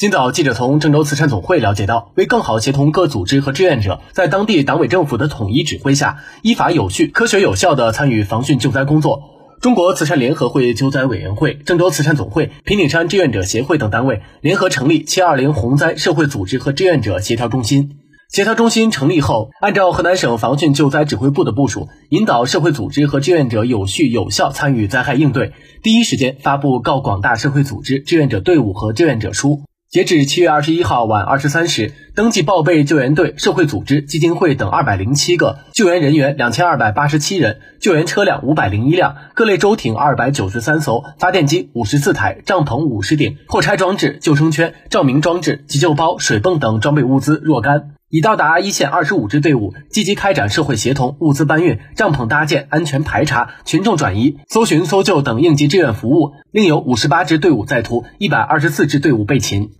今早，记者从郑州慈善总会了解到，为更好协同各组织和志愿者，在当地党委政府的统一指挥下，依法有序、科学有效地参与防汛救灾工作。中国慈善联合会救灾委员会、郑州慈善总会、平顶山志愿者协会等单位联合成立“七二零”洪灾社会组织和志愿者协调中心。协调中心成立后，按照河南省防汛救灾指挥部的部署，引导社会组织和志愿者有序有效参与灾害应对，第一时间发布告广大社会组织、志愿者队伍和志愿者书。截止七月二十一号晚二十三时，登记报备救援队、社会组织、基金会等二百零七个，救援人员两千二百八十七人，救援车辆五百零一辆，各类舟艇二百九十三艘，发电机五十四台，帐篷五十顶，破拆装置、救生圈、照明装置、急救包、水泵等装备物资若干。已到达一线二十五支队伍，积极开展社会协同、物资搬运、帐篷搭建、安全排查、群众转移、搜寻搜救等应急志愿服务。另有五十八支队伍在途，一百二十四支队伍备勤。